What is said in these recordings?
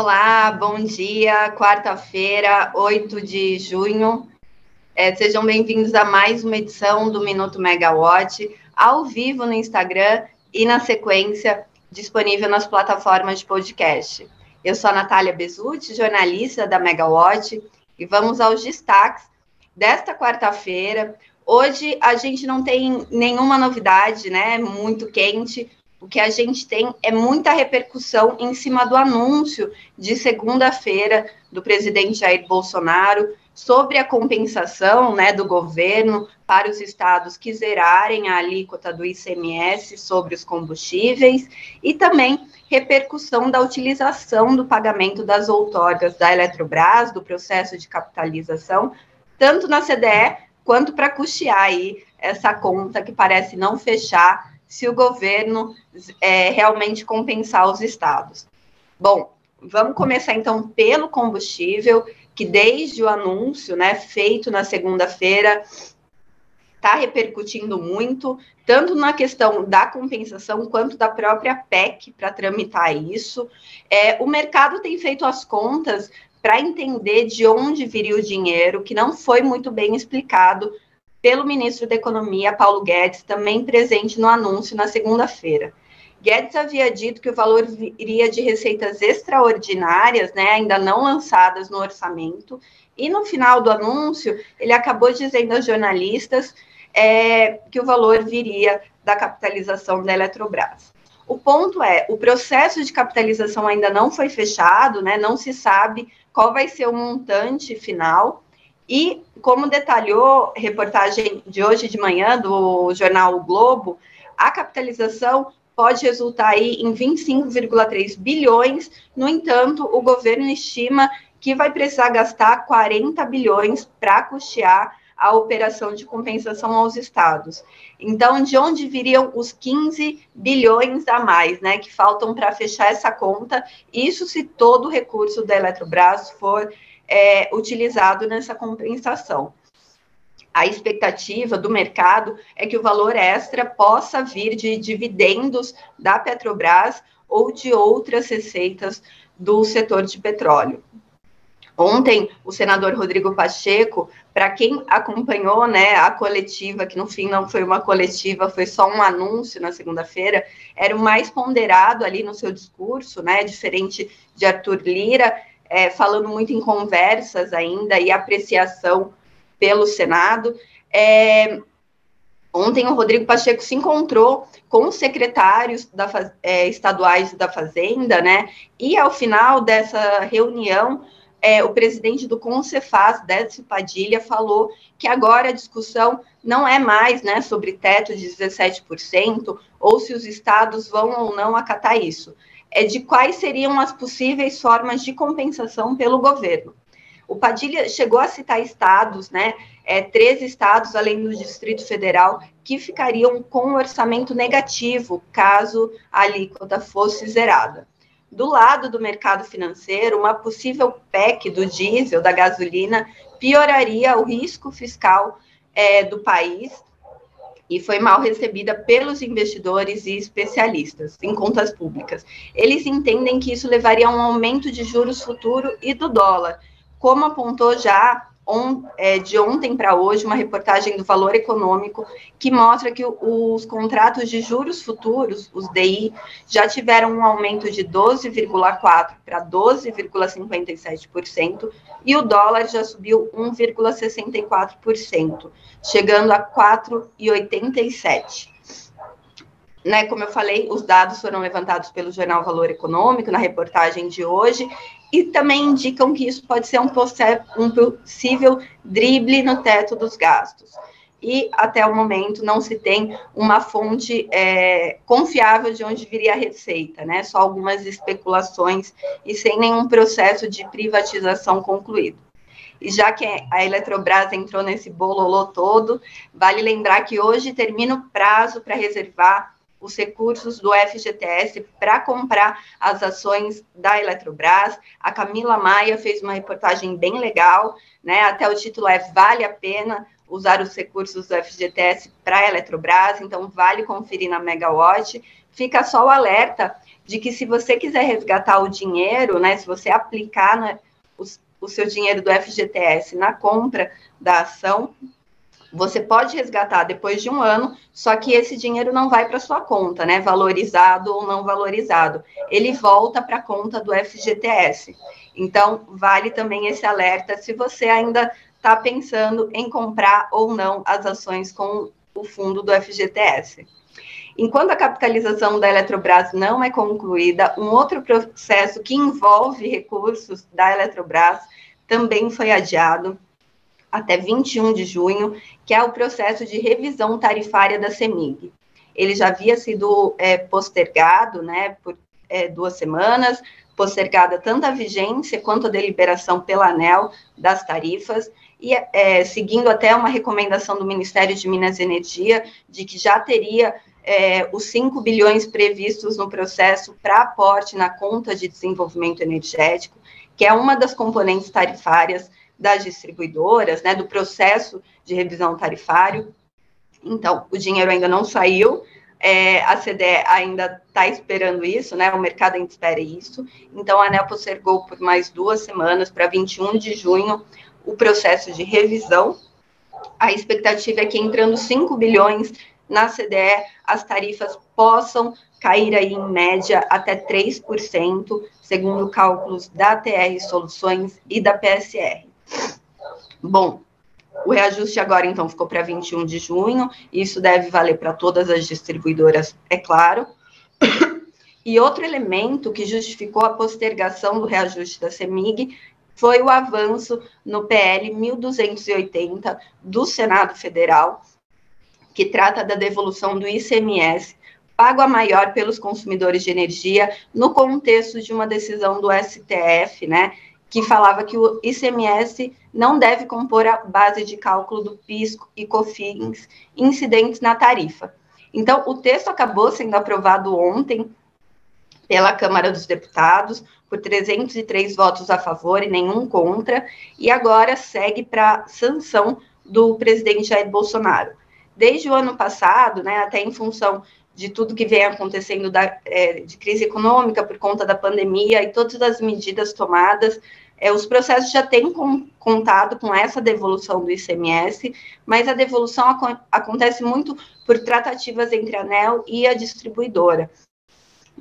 Olá, bom dia, quarta-feira, 8 de junho. É, sejam bem-vindos a mais uma edição do Minuto Megawatt, ao vivo no Instagram e na sequência disponível nas plataformas de podcast. Eu sou a Natália Bezutti, jornalista da Megawatt, e vamos aos destaques desta quarta-feira. Hoje a gente não tem nenhuma novidade, né? Muito quente, o que a gente tem é muita repercussão em cima do anúncio de segunda-feira do presidente Jair Bolsonaro sobre a compensação né, do governo para os estados que zerarem a alíquota do ICMS sobre os combustíveis e também repercussão da utilização do pagamento das outorgas da Eletrobras, do processo de capitalização, tanto na CDE quanto para custear aí essa conta que parece não fechar se o governo é, realmente compensar os estados. Bom, vamos começar então pelo combustível, que desde o anúncio, né, feito na segunda-feira, está repercutindo muito, tanto na questão da compensação quanto da própria PEC para tramitar isso. É, o mercado tem feito as contas para entender de onde viria o dinheiro, que não foi muito bem explicado pelo ministro da Economia, Paulo Guedes, também presente no anúncio na segunda-feira. Guedes havia dito que o valor iria de receitas extraordinárias, né, ainda não lançadas no orçamento, e no final do anúncio, ele acabou dizendo aos jornalistas é, que o valor viria da capitalização da Eletrobras. O ponto é, o processo de capitalização ainda não foi fechado, né, não se sabe qual vai ser o montante final, e, como detalhou reportagem de hoje de manhã do jornal o Globo, a capitalização pode resultar aí em 25,3 bilhões. No entanto, o governo estima que vai precisar gastar 40 bilhões para custear a operação de compensação aos estados. Então, de onde viriam os 15 bilhões a mais, né, que faltam para fechar essa conta? Isso se todo o recurso da Eletrobras for é, utilizado nessa compensação. A expectativa do mercado é que o valor extra possa vir de dividendos da Petrobras ou de outras receitas do setor de petróleo. Ontem, o senador Rodrigo Pacheco, para quem acompanhou né, a coletiva, que no fim não foi uma coletiva, foi só um anúncio na segunda-feira, era o mais ponderado ali no seu discurso, né, diferente de Arthur Lira, é, falando muito em conversas ainda e apreciação pelo Senado. É, ontem o Rodrigo Pacheco se encontrou com os secretários da, é, estaduais da Fazenda, né? E ao final dessa reunião, é, o presidente do Concefaz, Décio Padilha, falou que agora a discussão não é mais né, sobre teto de 17%, ou se os estados vão ou não acatar isso é de quais seriam as possíveis formas de compensação pelo governo. O Padilha chegou a citar estados, né? É, três estados, além do Distrito Federal, que ficariam com um orçamento negativo caso a alíquota fosse zerada. Do lado do mercado financeiro, uma possível PEC do diesel, da gasolina, pioraria o risco fiscal é, do país e foi mal recebida pelos investidores e especialistas em contas públicas. Eles entendem que isso levaria a um aumento de juros futuro e do dólar, como apontou já on, é, de ontem para hoje uma reportagem do Valor Econômico que mostra que os contratos de juros futuros, os DI, já tiveram um aumento de 12,4% para 12,57% e o dólar já subiu 1,64%, chegando a 4,87%. Né, como eu falei, os dados foram levantados pelo jornal Valor Econômico na reportagem de hoje e também indicam que isso pode ser um, um possível drible no teto dos gastos. E até o momento não se tem uma fonte é, confiável de onde viria a receita, né? Só algumas especulações e sem nenhum processo de privatização concluído. E já que a Eletrobras entrou nesse bololô todo, vale lembrar que hoje termina o prazo para reservar os recursos do FGTS para comprar as ações da Eletrobras. A Camila Maia fez uma reportagem bem legal, né? Até o título é Vale a pena usar os recursos do FGTS para a Eletrobras, então vale conferir na Megawatt. fica só o alerta de que se você quiser resgatar o dinheiro, né, se você aplicar né, o, o seu dinheiro do FGTS na compra da ação, você pode resgatar depois de um ano, só que esse dinheiro não vai para sua conta, né? Valorizado ou não valorizado. Ele volta para a conta do FGTS. Então, vale também esse alerta se você ainda está pensando em comprar ou não as ações com o fundo do FGTS. Enquanto a capitalização da Eletrobras não é concluída, um outro processo que envolve recursos da Eletrobras também foi adiado até 21 de junho, que é o processo de revisão tarifária da CEMIG. Ele já havia sido é, postergado né, por é, duas semanas, postergada tanto a vigência quanto a deliberação pela ANEL das tarifas, e é, seguindo até uma recomendação do Ministério de Minas e Energia, de que já teria é, os 5 bilhões previstos no processo para aporte na conta de desenvolvimento energético, que é uma das componentes tarifárias das distribuidoras, né, do processo de revisão tarifário. Então, o dinheiro ainda não saiu, é, a CDE ainda está esperando isso, né? O mercado ainda espera isso. Então, a ANEL postergou por mais duas semanas, para 21 de junho, o processo de revisão. A expectativa é que entrando 5 bilhões na CDE, as tarifas possam cair aí em média até 3%, segundo cálculos da TR Soluções e da PSR. Bom, o reajuste agora, então, ficou para 21 de junho, isso deve valer para todas as distribuidoras, é claro. E outro elemento que justificou a postergação do reajuste da CEMIG foi o avanço no PL 1280 do Senado Federal, que trata da devolução do ICMS pago a maior pelos consumidores de energia no contexto de uma decisão do STF, né, que falava que o ICMS não deve compor a base de cálculo do PIS e COFINS incidentes na tarifa. Então, o texto acabou sendo aprovado ontem pela Câmara dos Deputados, por 303 votos a favor e nenhum contra, e agora segue para sanção do presidente Jair Bolsonaro. Desde o ano passado, né, até em função de tudo que vem acontecendo da, é, de crise econômica por conta da pandemia e todas as medidas tomadas, é, os processos já têm com, contado com essa devolução do ICMS, mas a devolução ac acontece muito por tratativas entre a ANEL e a distribuidora.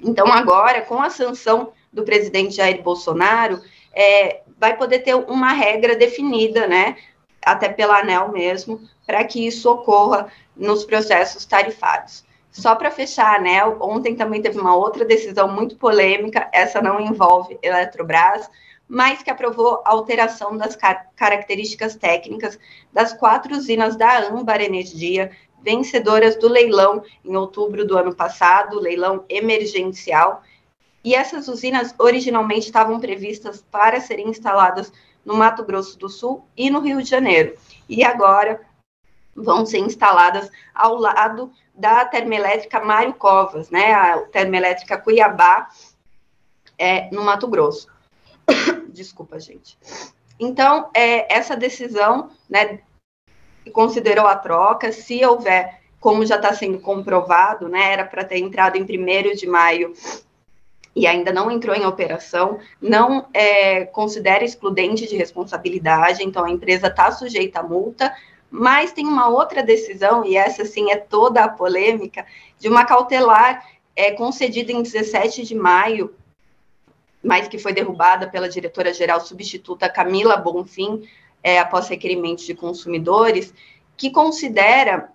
Então, agora, com a sanção do presidente Jair Bolsonaro, é, vai poder ter uma regra definida, né, até pela ANEL mesmo, para que isso ocorra nos processos tarifários. Só para fechar ANEL, ontem também teve uma outra decisão muito polêmica, essa não envolve Eletrobras, mas que aprovou a alteração das car características técnicas das quatro usinas da Âmbar Energia, vencedoras do leilão em outubro do ano passado, leilão emergencial. E essas usinas originalmente estavam previstas para serem instaladas no Mato Grosso do Sul e no Rio de Janeiro. E agora vão ser instaladas ao lado da termoelétrica Mário Covas, né, a termoelétrica Cuiabá, é, no Mato Grosso. Desculpa, gente. Então, é, essa decisão, né, considerou a troca, se houver, como já está sendo comprovado, né, era para ter entrado em 1 de maio e ainda não entrou em operação, não é, considera excludente de responsabilidade, então a empresa está sujeita à multa, mas tem uma outra decisão, e essa sim é toda a polêmica, de uma cautelar é, concedida em 17 de maio, mas que foi derrubada pela diretora-geral substituta Camila Bonfim, é, após requerimentos de consumidores, que considera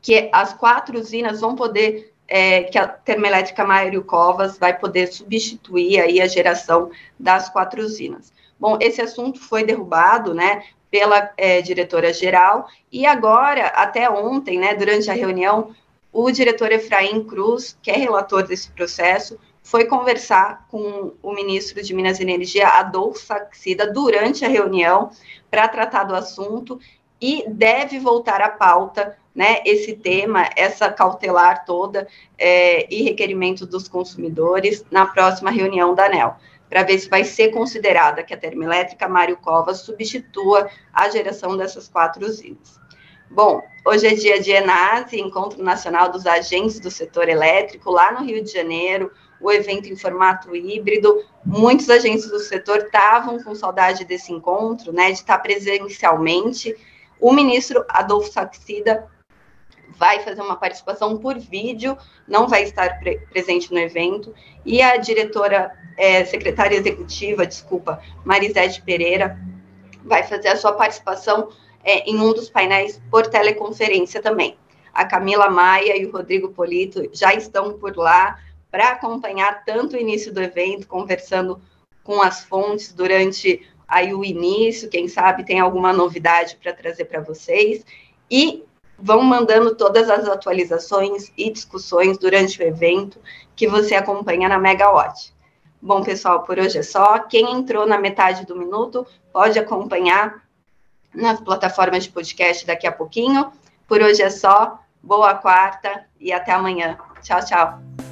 que as quatro usinas vão poder, é, que a termoelétrica Mário Covas vai poder substituir aí a geração das quatro usinas. Bom, esse assunto foi derrubado, né, pela é, diretora-geral, e agora, até ontem, né, durante a reunião, o diretor Efraim Cruz, que é relator desse processo, foi conversar com o ministro de Minas e Energia, Adolfo Saxida, durante a reunião, para tratar do assunto, e deve voltar à pauta né, esse tema, essa cautelar toda é, e requerimento dos consumidores na próxima reunião da ANEL para ver se vai ser considerada que a termoelétrica Mário Covas substitua a geração dessas quatro usinas. Bom, hoje é dia de ENASE, Encontro Nacional dos Agentes do Setor Elétrico, lá no Rio de Janeiro, o evento em formato híbrido. Muitos agentes do setor estavam com saudade desse encontro, né, de estar presencialmente. O ministro Adolfo Saxida vai fazer uma participação por vídeo, não vai estar pre presente no evento, e a diretora, é, secretária executiva, desculpa, Marisete Pereira, vai fazer a sua participação é, em um dos painéis por teleconferência também. A Camila Maia e o Rodrigo Polito já estão por lá para acompanhar tanto o início do evento, conversando com as fontes durante aí o início, quem sabe tem alguma novidade para trazer para vocês, e vão mandando todas as atualizações e discussões durante o evento que você acompanha na Megawatt. Bom, pessoal, por hoje é só. Quem entrou na metade do minuto pode acompanhar nas plataformas de podcast daqui a pouquinho. Por hoje é só. Boa quarta e até amanhã. Tchau, tchau.